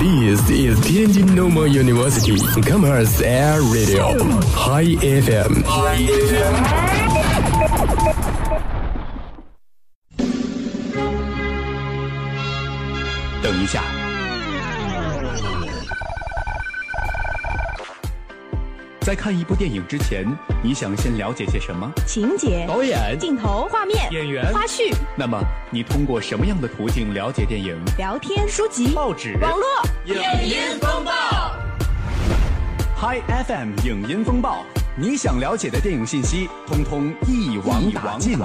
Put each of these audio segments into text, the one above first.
This is Tianjin Normal University Commerce Air Radio High FM。等一在看一部电影之前，你想先了解些什么？情节、导演、镜头、画面、演员、花絮。那么，你通过什么样的途径了解电影？聊天、书籍、报纸、网络、影音风暴。Hi FM 影音风暴，你想了解的电影信息，通通一网打尽。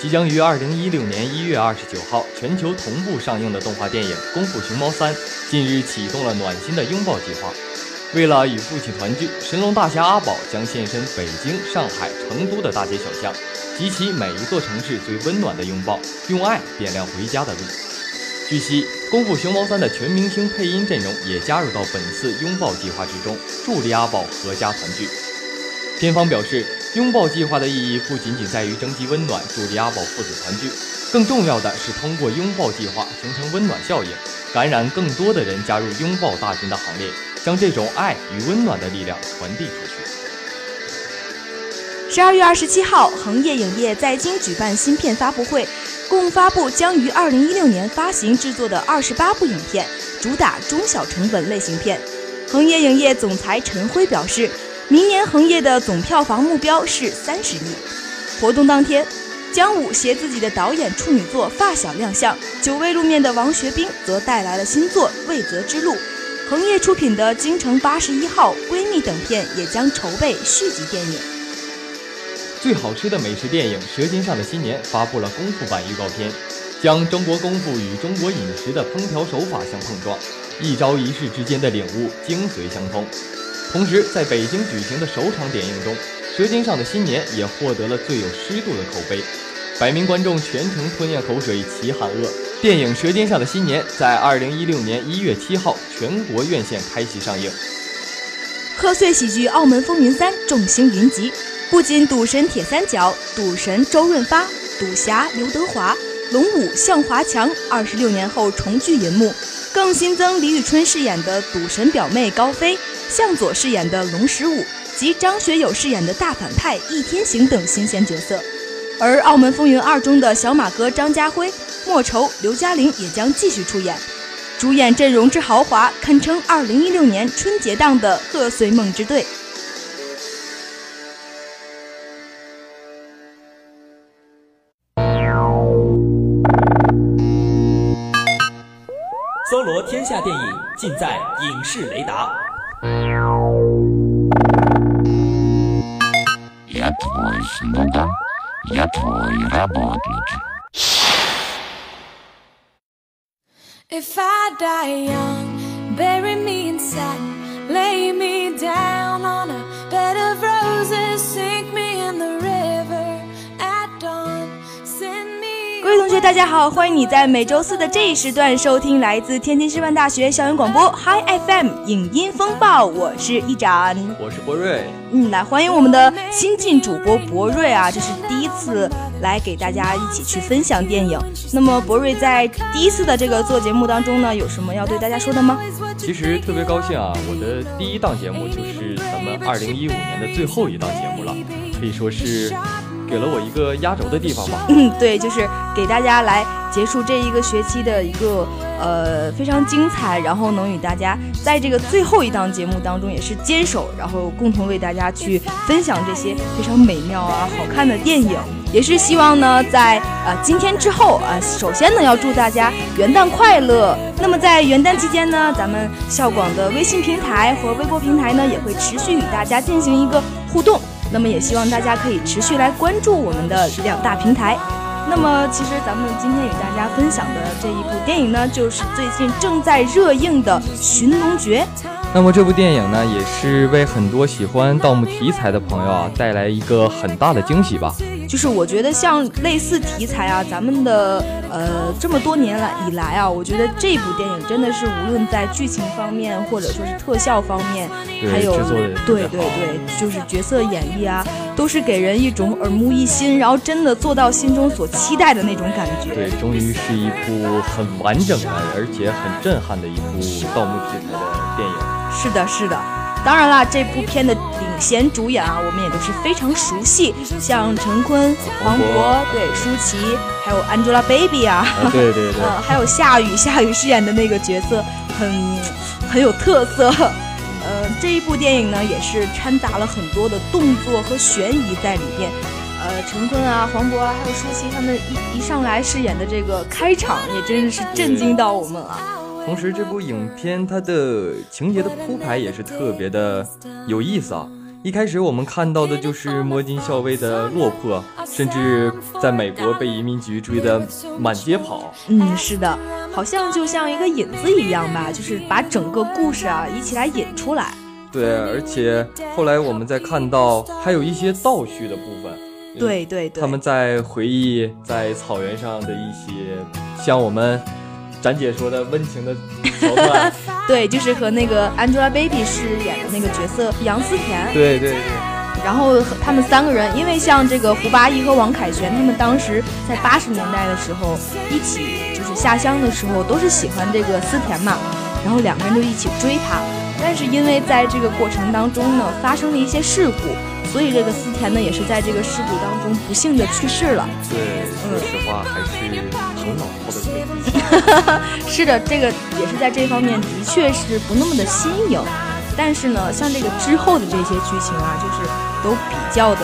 即将于二零一六年一月二十九号全球同步上映的动画电影《功夫熊猫三》，近日启动了暖心的拥抱计划。为了与父亲团聚，神龙大侠阿宝将现身北京、上海、成都的大街小巷，集齐每一座城市最温暖的拥抱，用爱点亮回家的路。据悉，《功夫熊猫三》的全明星配音阵容也加入到本次拥抱计划之中，助力阿宝阖家团聚。片方表示。拥抱计划的意义不仅仅在于征集温暖，助力阿宝父子团聚，更重要的是通过拥抱计划形成温暖效应，感染更多的人加入拥抱大军的行列，将这种爱与温暖的力量传递出去。十二月二十七号，恒业影业在京举办新片发布会，共发布将于二零一六年发行制作的二十八部影片，主打中小成本类型片。恒业影业总裁陈辉表示。明年恒业的总票房目标是三十亿。活动当天，姜武携自己的导演处女作《发小》亮相，久未露面的王学兵则带来了新作《未择之路》。恒业出品的《京城八十一号》《闺蜜》等片也将筹备续集电影。最好吃的美食电影《舌尖上的新年》发布了功夫版预告片，将中国功夫与中国饮食的烹调手法相碰撞，一招一式之间的领悟精髓相通。同时，在北京举行的首场点映中，《舌尖上的新年》也获得了最有湿度的口碑，百名观众全程吞咽口水，齐喊饿。电影《舌尖上的新年》在二零一六年一月七号全国院线开启上映。贺岁喜剧《澳门风云三》众星云集，不仅赌神铁三角、赌神周润发、赌侠刘德华、龙五向华强二十六年后重聚银幕，更新增李宇春饰演的赌神表妹高飞。向佐饰演的龙十五及张学友饰演的大反派易天行等新鲜角色，而《澳门风云二》中的小马哥张家辉、莫愁、刘嘉玲也将继续出演，主演阵容之豪华，堪称2016年春节档的贺岁梦之队。罗天下电影，尽在影视雷达。大家好，欢迎你在每周四的这一时段收听来自天津师范大学校园广播 Hi FM 影音风暴，我是一展，我是博瑞，嗯，来欢迎我们的新晋主播博瑞啊，这是第一次来给大家一起去分享电影。那么博瑞在第一次的这个做节目当中呢，有什么要对大家说的吗？其实特别高兴啊，我的第一档节目就是咱们二零一五年的最后一档节目了，可以说是。给了我一个压轴的地方吧。嗯，对，就是给大家来结束这一个学期的一个呃非常精彩，然后能与大家在这个最后一档节目当中也是坚守，然后共同为大家去分享这些非常美妙啊好看的电影，也是希望呢在呃今天之后啊，首先呢要祝大家元旦快乐。那么在元旦期间呢，咱们校广的微信平台和微博平台呢也会持续与大家进行一个互动。那么也希望大家可以持续来关注我们的两大平台。那么其实咱们今天与大家分享的这一部电影呢，就是最近正在热映的《寻龙诀》。那么这部电影呢，也是为很多喜欢盗墓题材的朋友啊带来一个很大的惊喜吧。就是我觉得像类似题材啊，咱们的呃这么多年来以来啊，我觉得这部电影真的是无论在剧情方面，或者说是特效方面，还有对对对，就是角色演绎啊，都是给人一种耳目一新，然后真的做到心中所期待的那种感觉。对，终于是一部很完整的，而且很震撼的一部盗墓题材的电影。是的，是的。当然啦，这部片的领衔主演啊，我们也都是非常熟悉，像陈坤、黄渤，对，舒淇，还有 Angelababy 啊，啊对对对，呃，还有夏雨，夏雨饰演的那个角色很很有特色。呃，这一部电影呢，也是掺杂了很多的动作和悬疑在里面。呃，陈坤啊、黄渤啊，还有舒淇他们一一上来饰演的这个开场，也真的是震惊到我们了。同时，这部影片它的情节的铺排也是特别的有意思啊。一开始我们看到的就是摸金校尉的落魄，甚至在美国被移民局追得满街跑。嗯，是的，好像就像一个引子一样吧，就是把整个故事啊一起来引出来。对，而且后来我们再看到还有一些倒叙的部分。对对对，他们在回忆在草原上的一些，像我们展姐说的温情的桥段。对，就是和那个 Angelababy 饰演的那个角色杨思甜。对对对。然后他们三个人，因为像这个胡八一和王凯旋，他们当时在八十年代的时候一起就是下乡的时候，都是喜欢这个思甜嘛，然后两个人就一起追她。但是因为在这个过程当中呢，发生了一些事故，所以这个思甜呢也是在这个事故当中不幸的去世了。对，说实话还是 是的，这个也是在这方面的确是不那么的新颖。但是呢，像这个之后的这些剧情啊，就是都比较的，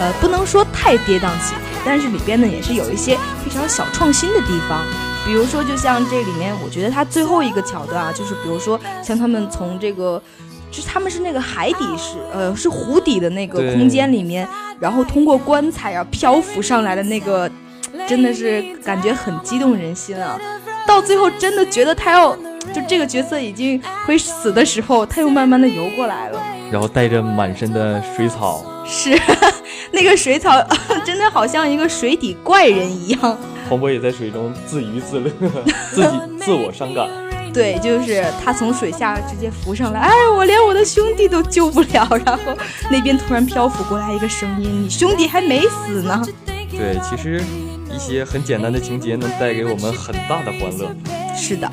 呃，不能说太跌宕起伏，但是里边呢也是有一些非常小创新的地方。比如说，就像这里面，我觉得它最后一个桥段啊，就是比如说像他们从这个，就是他们是那个海底是呃是湖底的那个空间里面，然后通过棺材啊漂浮上来的那个，真的是感觉很激动人心啊。到最后真的觉得他要就这个角色已经会死的时候，他又慢慢的游过来了，然后带着满身的水草，是 那个水草 真的好像一个水底怪人一样。黄渤也在水中自娱自乐，自己自我伤感。对，就是他从水下直接浮上来，哎，我连我的兄弟都救不了。然后那边突然漂浮过来一个声音：“你兄弟还没死呢。”对，其实一些很简单的情节能带给我们很大的欢乐。是的。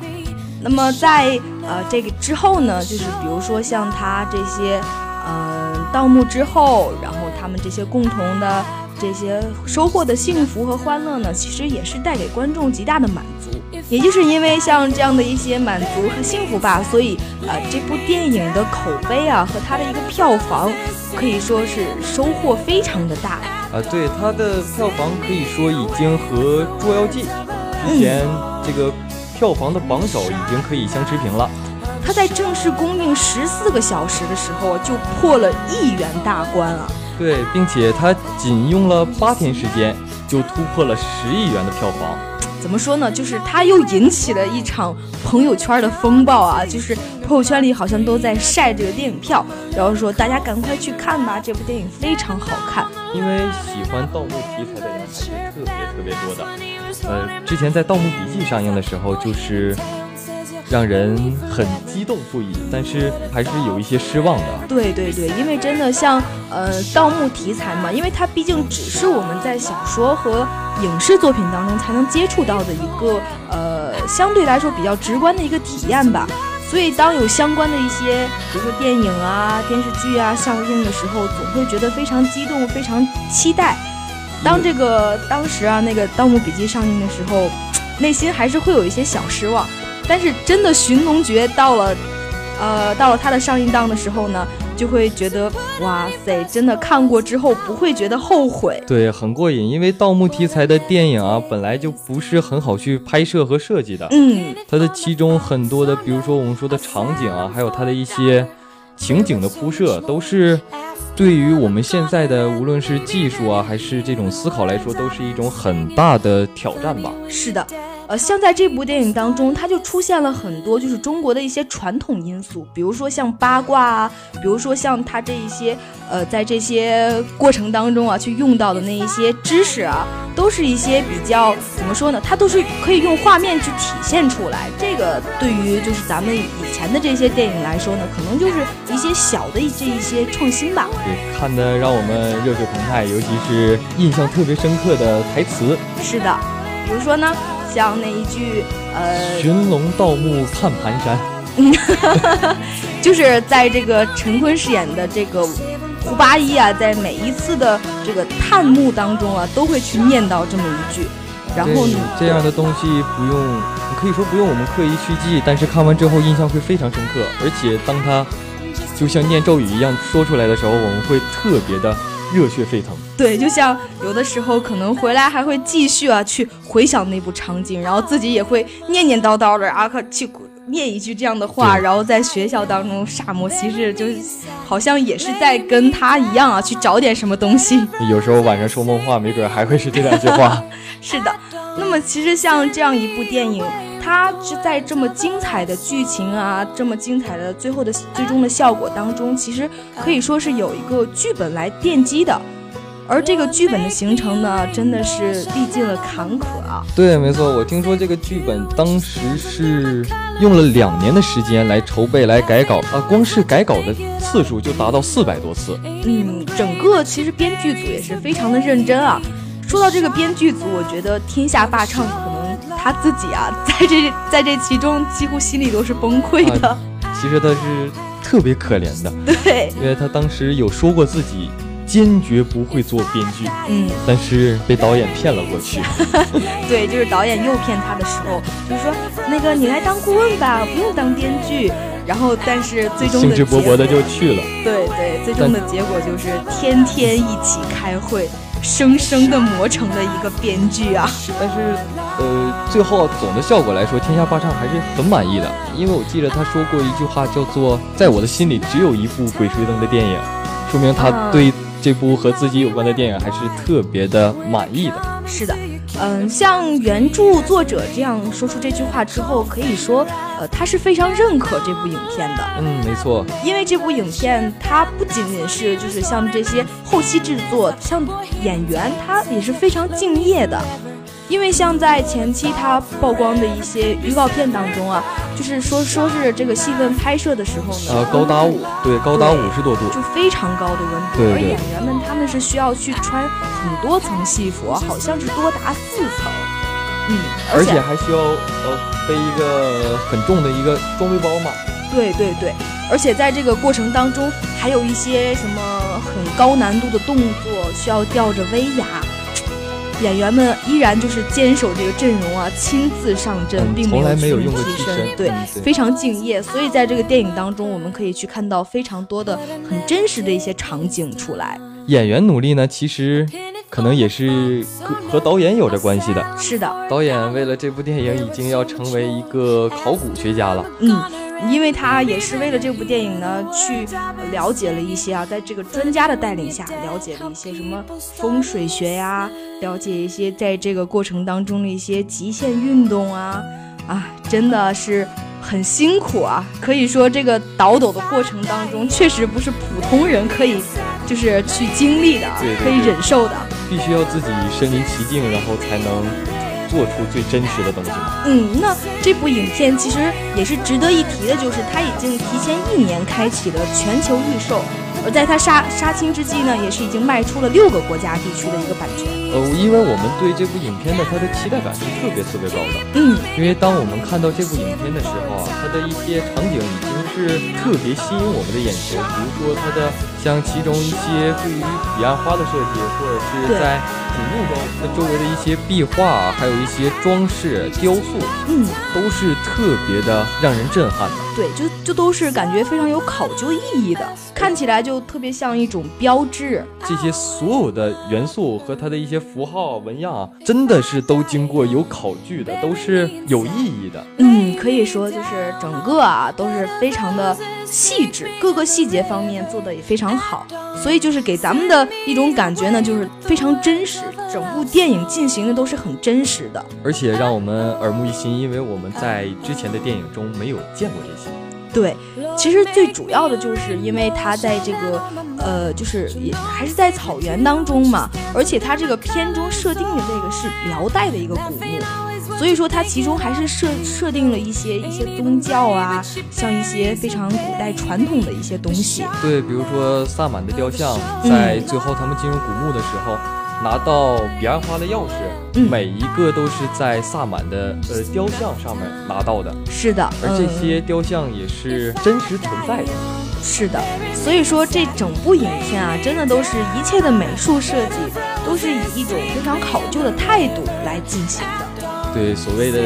那么在呃这个之后呢，就是比如说像他这些嗯盗墓之后，然后他们这些共同的。这些收获的幸福和欢乐呢，其实也是带给观众极大的满足。也就是因为像这样的一些满足和幸福吧，所以呃，这部电影的口碑啊和它的一个票房可以说是收获非常的大啊。对它的票房可以说已经和《捉妖记》之前这个票房的榜首已经可以相持平了。它在正式公映十四个小时的时候就破了亿元大关啊。对，并且它仅用了八天时间就突破了十亿元的票房。怎么说呢？就是它又引起了一场朋友圈的风暴啊！就是朋友圈里好像都在晒这个电影票，然后说大家赶快去看吧，这部电影非常好看。因为喜欢盗墓题材的人还是特别特别多的。呃，之前在《盗墓笔记》上映的时候，就是。让人很激动不已，但是还是有一些失望的。对对对，因为真的像呃盗墓题材嘛，因为它毕竟只是我们在小说和影视作品当中才能接触到的一个呃相对来说比较直观的一个体验吧。所以当有相关的一些，比如说电影啊、电视剧啊上映的时候，总会觉得非常激动、非常期待。当这个当时啊那个《盗墓笔记》上映的时候，内心还是会有一些小失望。但是真的《寻龙诀》到了，呃，到了它的上映档的时候呢，就会觉得哇塞，真的看过之后不会觉得后悔。对，很过瘾，因为盗墓题材的电影啊，本来就不是很好去拍摄和设计的。嗯，它的其中很多的，比如说我们说的场景啊，还有它的一些情景的铺设，都是对于我们现在的无论是技术啊，还是这种思考来说，都是一种很大的挑战吧。是的。呃，像在这部电影当中，它就出现了很多就是中国的一些传统因素，比如说像八卦啊，比如说像它这一些呃，在这些过程当中啊，去用到的那一些知识啊，都是一些比较怎么说呢？它都是可以用画面去体现出来。这个对于就是咱们以前的这些电影来说呢，可能就是一些小的这一些创新吧。对，看的让我们热血澎湃，尤其是印象特别深刻的台词。是的，比如说呢，像那一句呃，寻龙盗墓看盘山，就是在这个陈坤饰演的这个胡八一啊，在每一次的这个探墓当中啊，都会去念叨这么一句。然后呢，这样的东西不用，可以说不用我们刻意去记，但是看完之后印象会非常深刻。而且当他就像念咒语一样说出来的时候，我们会特别的热血沸腾。对，就像有的时候可能回来还会继续啊去回想那部场景，然后自己也会念念叨叨的啊，去念一句这样的话，然后在学校当中煞魔其事，就好像也是在跟他一样啊去找点什么东西。有时候晚上说梦话，没准还会是这两句话。是的，那么其实像这样一部电影，它是在这么精彩的剧情啊，这么精彩的最后的最终的效果当中，其实可以说是有一个剧本来奠基的。而这个剧本的形成呢，真的是历尽了坎坷啊。对，没错，我听说这个剧本当时是用了两年的时间来筹备、来改稿啊，光是改稿的次数就达到四百多次。嗯，整个其实编剧组也是非常的认真啊。说到这个编剧组，我觉得天下霸唱可能他自己啊，在这在这其中几乎心里都是崩溃的。其实他是特别可怜的，对，因为他当时有说过自己坚决不会做编剧，嗯，但是被导演骗了过去。对，就是导演诱骗他的时候，就是说那个你来当顾问吧，不用当编剧。然后，但是最终的兴致勃勃的就去了。对对，最终的结果就是天天一起开会。生生的磨成了一个编剧啊！但是，呃，最后总的效果来说，天下霸唱还是很满意的。因为我记得他说过一句话，叫做“在我的心里只有一部《鬼吹灯》的电影”，说明他对这部和自己有关的电影还是特别的满意的。是的。嗯，像原著作者这样说出这句话之后，可以说，呃，他是非常认可这部影片的。嗯，没错。因为这部影片，它不仅仅是就是像这些后期制作，像演员，他也是非常敬业的。因为像在前期他曝光的一些预告片当中啊，就是说说是这个戏份拍摄的时候呢，呃，高达五对高达五十多度，就非常高的温度，对而演员们他们是需要去穿很多层戏服，好像是多达四层，嗯，而且还需要呃背一个很重的一个装备包嘛，对对对，而且在这个过程当中还有一些什么很高难度的动作需要吊着威亚。演员们依然就是坚守这个阵容啊，亲自上阵，并没有用替身，对，非常敬业。所以在这个电影当中，我们可以去看到非常多的很真实的一些场景出来。演员努力呢，其实可能也是和导演有着关系的。是的，导演为了这部电影已经要成为一个考古学家了。嗯。因为他也是为了这部电影呢，去了解了一些啊，在这个专家的带领下，了解了一些什么风水学呀，了解一些在这个过程当中的一些极限运动啊，啊，真的是很辛苦啊！可以说这个倒斗的过程当中，确实不是普通人可以就是去经历的，可以忍受的，必须要自己身临其境，然后才能。做出最真实的东西？嗯，那这部影片其实也是值得一提的，就是它已经提前一年开启了全球预售。而在它杀杀青之际呢，也是已经卖出了六个国家地区的一个版权。呃，因为我们对这部影片的它的期待感是特别特别高的。嗯，因为当我们看到这部影片的时候啊，它的一些场景已经是特别吸引我们的眼球。比如说它的像其中一些对于彼岸花的设计，或者是在古墓中它周围的一些壁画，还有一些装饰雕塑，嗯，都是特别的让人震撼的。对，就。就都是感觉非常有考究意义的，看起来就特别像一种标志。这些所有的元素和它的一些符号纹样啊，真的是都经过有考据的，都是有意义的。嗯，可以说就是整个啊都是非常的细致，各个细节方面做的也非常好，所以就是给咱们的一种感觉呢，就是非常真实。整部电影进行的都是很真实的，而且让我们耳目一新，因为我们在之前的电影中没有见过这些。对，其实最主要的就是因为它在这个，呃，就是也还是在草原当中嘛，而且它这个片中设定的这个是辽代的一个古墓，所以说它其中还是设设定了一些一些宗教啊，像一些非常古代传统的一些东西。对，比如说萨满的雕像，在最后他们进入古墓的时候。拿到彼岸花的钥匙，每一个都是在萨满的呃雕像上面拿到的。是的，而这些雕像也是真实存在的。是的，所以说这整部影片啊，真的都是一切的美术设计都是以一种非常考究的态度来进行的。对，所谓的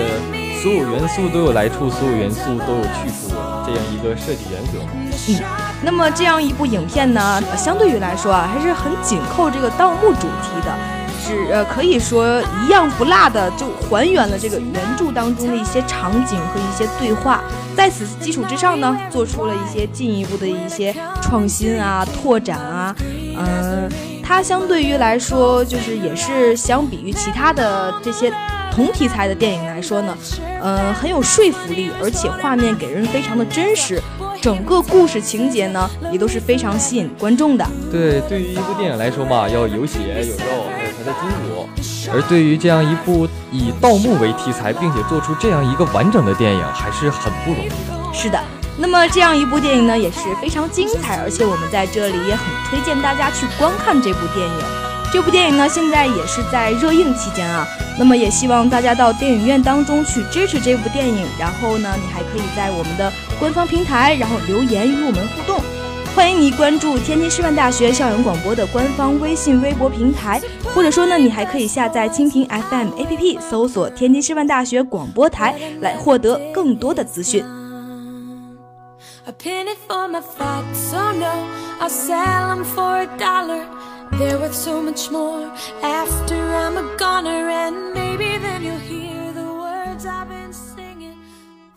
所有元素都有来处，所有元素都有去处，这样一个设计原则。嗯。那么这样一部影片呢，相对于来说啊，还是很紧扣这个盗墓主题的，是呃可以说一样不落的就还原了这个原著当中的一些场景和一些对话，在此基础之上呢，做出了一些进一步的一些创新啊、拓展啊，嗯，它相对于来说就是也是相比于其他的这些同题材的电影来说呢，嗯，很有说服力，而且画面给人非常的真实。整个故事情节呢，也都是非常吸引观众的。对，对于一部电影来说嘛，要有血有肉，还有它的筋骨。而对于这样一部以盗墓为题材，并且做出这样一个完整的电影，还是很不容易的。是的，那么这样一部电影呢，也是非常精彩，而且我们在这里也很推荐大家去观看这部电影。这部电影呢，现在也是在热映期间啊。那么也希望大家到电影院当中去支持这部电影。然后呢，你还可以在我们的官方平台，然后留言与我们互动。欢迎你关注天津师范大学校园广播的官方微信、微博平台，或者说呢，你还可以下载蜻蜓 FM APP，搜索天津师范大学广播台，来获得更多的资讯。They're worth so much more after I'm a goner, and maybe then you'll hear the words I've been singing.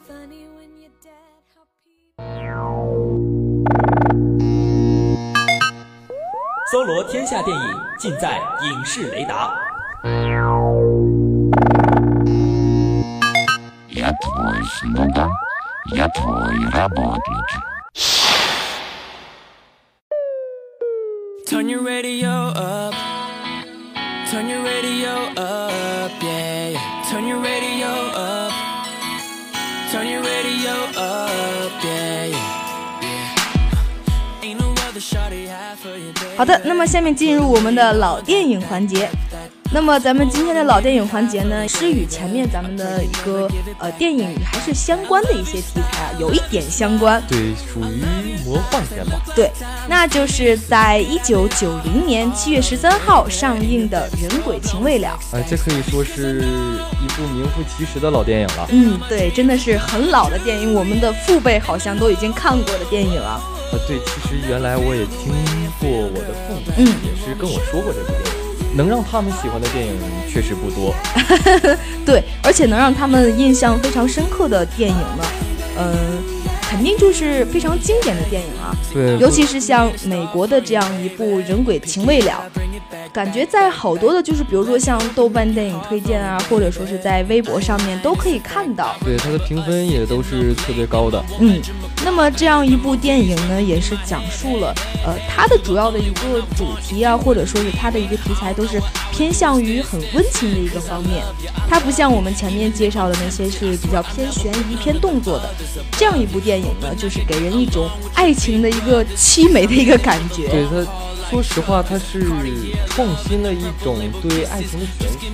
Funny when you're dead, how people. 搜罗天下电影，尽在影视雷达。Я твой слуга, я твой работник. Turn your radio up. Turn your radio up, yeah. Turn your radio up. Turn your radio up, yeah. 好的，那么下面进入我们的老电影环节。那么咱们今天的老电影环节呢，是与前面咱们的一个呃电影还是相关的一些题材啊，有一点相关。对，属于魔幻片吧。对，那就是在一九九零年七月十三号上映的《人鬼情未了》。哎，这可以说是一部名副其实的老电影了。嗯，对，真的是很老的电影，我们的父辈好像都已经看过的电影了。啊，对，其实原来我也听过我的父母，嗯，也是跟我说过这部电影。能让他们喜欢的电影确实不多，对，而且能让他们印象非常深刻的电影呢，嗯，肯定就是非常经典的电影啊。对，尤其是像美国的这样一部《人鬼情未了》。感觉在好多的，就是比如说像豆瓣电影推荐啊，或者说是在微博上面都可以看到。对它的评分也都是特别高的。嗯，那么这样一部电影呢，也是讲述了，呃，它的主要的一个主题啊，或者说是它的一个题材，都是偏向于很温情的一个方面。它不像我们前面介绍的那些是比较偏悬疑、偏动作的。这样一部电影呢，就是给人一种爱情的一个凄美的一个感觉。对它。说实话，它是创新了一种对爱情的诠释。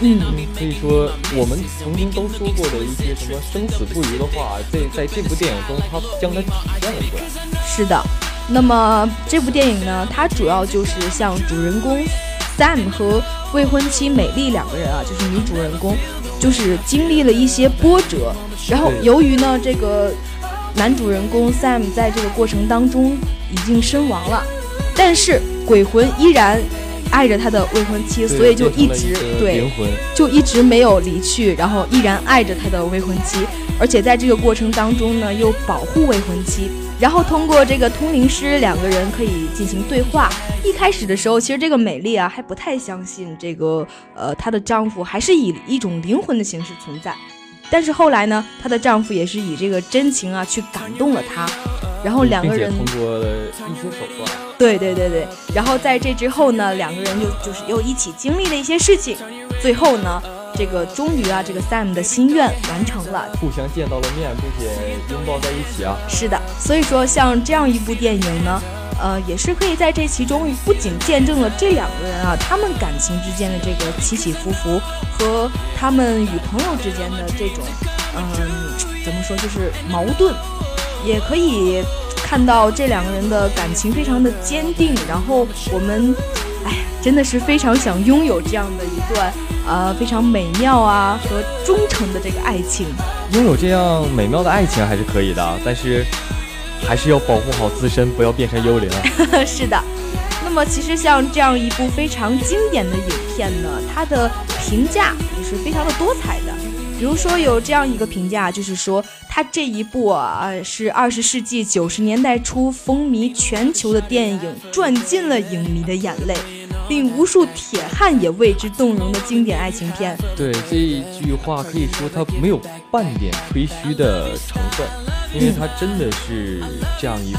嗯，可以说我们曾经都说过的一些什么生死不渝的话，在在这部电影中，它将它体现了出来。是的，那么这部电影呢，它主要就是像主人公 Sam 和未婚妻美丽两个人啊，就是女主人公，就是经历了一些波折，然后由于呢这个。男主人公 Sam 在这个过程当中已经身亡了，但是鬼魂依然爱着他的未婚妻，所以就一直对就一直没有离去，然后依然爱着他的未婚妻，而且在这个过程当中呢，又保护未婚妻。然后通过这个通灵师，两个人可以进行对话。一开始的时候，其实这个美丽啊还不太相信这个呃她的丈夫还是以一种灵魂的形式存在。但是后来呢，她的丈夫也是以这个真情啊去感动了她，然后两个人通过一些手段，对对对对，然后在这之后呢，两个人就就是又一起经历了一些事情，最后呢。这个终于啊，这个 Sam 的心愿完成了，互相见到了面，并且拥抱在一起啊。是的，所以说像这样一部电影呢，呃，也是可以在这其中不仅见证了这两个人啊，他们感情之间的这个起起伏伏，和他们与朋友之间的这种，嗯，怎么说，就是矛盾，也可以看到这两个人的感情非常的坚定，然后我们，哎，真的是非常想拥有这样的一段。呃，非常美妙啊和忠诚的这个爱情，拥有这样美妙的爱情还是可以的，但是还是要保护好自身，不要变成幽灵。是的，那么其实像这样一部非常经典的影片呢，它的评价也是非常的多彩的。比如说有这样一个评价，就是说它这一部啊是二十世纪九十年代初风靡全球的电影，赚尽了影迷的眼泪。令无数铁汉也为之动容的经典爱情片。对这一句话，可以说它没有半点吹嘘的成分，因为它真的是这样一部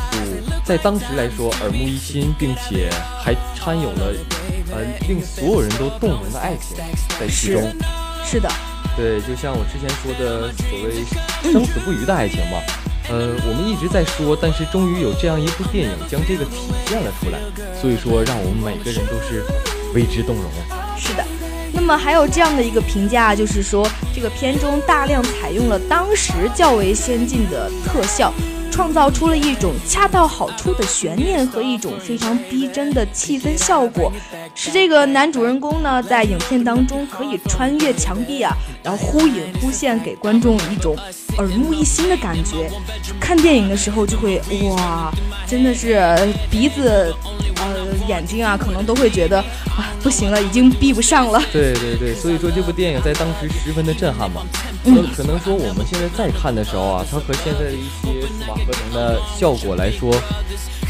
在当时来说耳目一新，并且还掺有了呃令所有人都动容的爱情在其中。是的。对，就像我之前说的所谓生死不渝的爱情嘛。呃，我们一直在说，但是终于有这样一部电影将这个体现了出来，所以说让我们每个人都是为之动容。是的，那么还有这样的一个评价，就是说这个片中大量采用了当时较为先进的特效。创造出了一种恰到好处的悬念和一种非常逼真的气氛效果，使这个男主人公呢在影片当中可以穿越墙壁啊，然后忽隐忽现，给观众一种耳目一新的感觉。看电影的时候就会哇，真的是鼻子。呃，眼睛啊，可能都会觉得啊，不行了，已经闭不上了。对对对，所以说这部电影在当时十分的震撼嘛。嗯，可能说我们现在再看的时候啊，它和现在的一些数码合成的效果来说。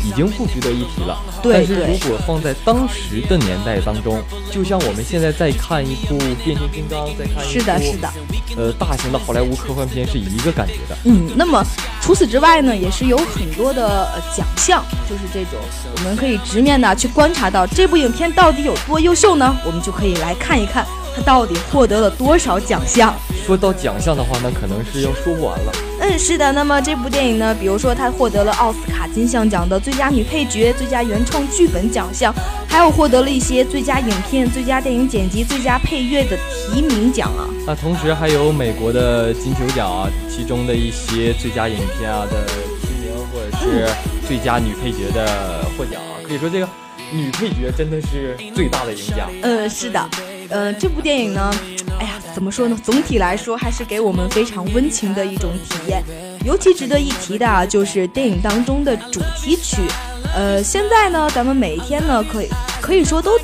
已经不值得一提了。但是如果放在当时的年代当中，就像我们现在在看一部变形金刚，在看一部是的，是的，呃，大型的好莱坞科幻片是一个感觉的。嗯，那么除此之外呢，也是有很多的奖项，就是这种我们可以直面的去观察到这部影片到底有多优秀呢？我们就可以来看一看它到底获得了多少奖项。说到奖项的话，那可能是要说不完了。嗯，是的。那么这部电影呢，比如说它获得了奥斯卡金像奖的最佳女配角、最佳原创剧本奖项，还有获得了一些最佳影片、最佳电影剪辑、最佳配乐的提名奖啊。那同时还有美国的金球奖啊，其中的一些最佳影片啊的提名，或者是最佳女配角的获奖啊。可以说这个女配角真的是最大的赢家。嗯，是的。嗯，这部电影呢。哎呀，怎么说呢？总体来说，还是给我们非常温情的一种体验。尤其值得一提的啊，就是电影当中的主题曲。呃，现在呢，咱们每一天呢，可以可以说都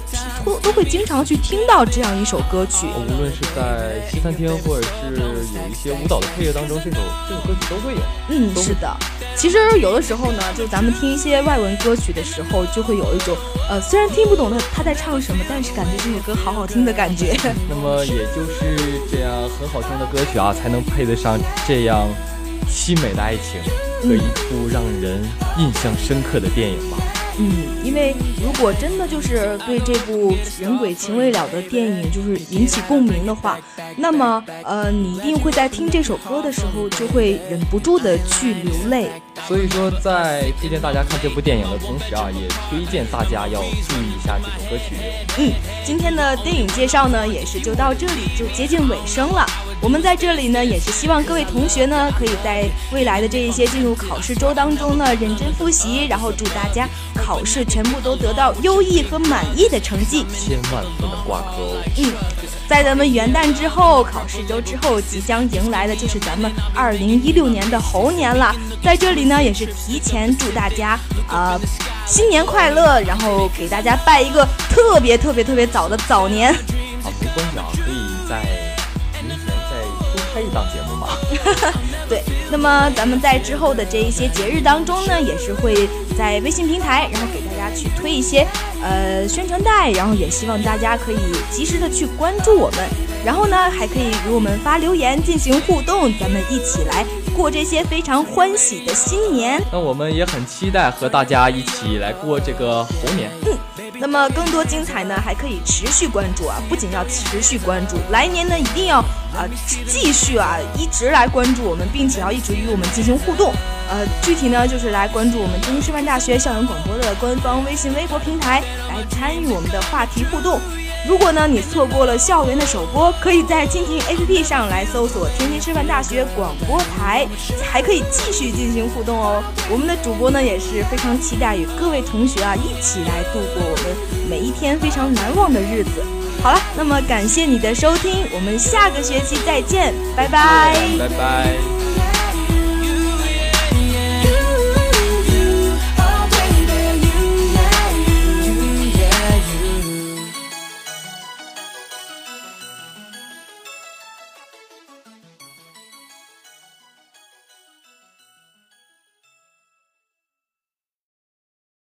都都会经常去听到这样一首歌曲。无论是在西餐厅，或者是有一些舞蹈的配乐当中，这首这首歌曲都会有。嗯，是的。其实有的时候呢，就咱们听一些外文歌曲的时候，就会有一种呃，虽然听不懂他他在唱什么，但是感觉这首歌好好听的感觉。那么也就是这样很好听的歌曲啊，才能配得上这样凄美的爱情。和一部让人印象深刻的电影吧。嗯，因为如果真的就是对这部人鬼情未了的电影就是引起共鸣的话，那么呃，你一定会在听这首歌的时候就会忍不住的去流泪。所以说，在推荐大家看这部电影的同时啊，也推荐大家要注意一下这首歌曲。嗯，今天的电影介绍呢，也是就到这里就接近尾声了。我们在这里呢，也是希望各位同学呢，可以在未来的这一些进入考试周当中呢，认真复习，然后祝大家考试全部都得到优异和满意的成绩。千万不能挂科哦。嗯，在咱们元旦之后，考试周之后，即将迎来的就是咱们二零一六年的猴年了。在这里呢，也是提前祝大家啊、新年快乐，然后给大家拜一个特别特别特别早的早年。开一档节目嘛。对，那么咱们在之后的这一些节日当中呢，也是会在微信平台，然后给大家去推一些呃宣传带，然后也希望大家可以及时的去关注我们，然后呢还可以与我们发留言进行互动，咱们一起来过这些非常欢喜的新年。那我们也很期待和大家一起来过这个猴年。那么更多精彩呢，还可以持续关注啊！不仅要持续关注，来年呢一定要啊、继续啊一直来关注我们，并且要一直与我们进行互动。呃，具体呢就是来关注我们天津师范大学校园广播的官方微信、微博平台，来参与我们的话题互动。如果呢你错过了校园的首播，可以在蜻蜓 APP 上来搜索天津师范大学广播台，还可以继续进行互动哦。我们的主播呢也是非常期待与各位同学啊一起来度过我们每一天非常难忘的日子。好了，那么感谢你的收听，我们下个学期再见，拜拜。拜拜。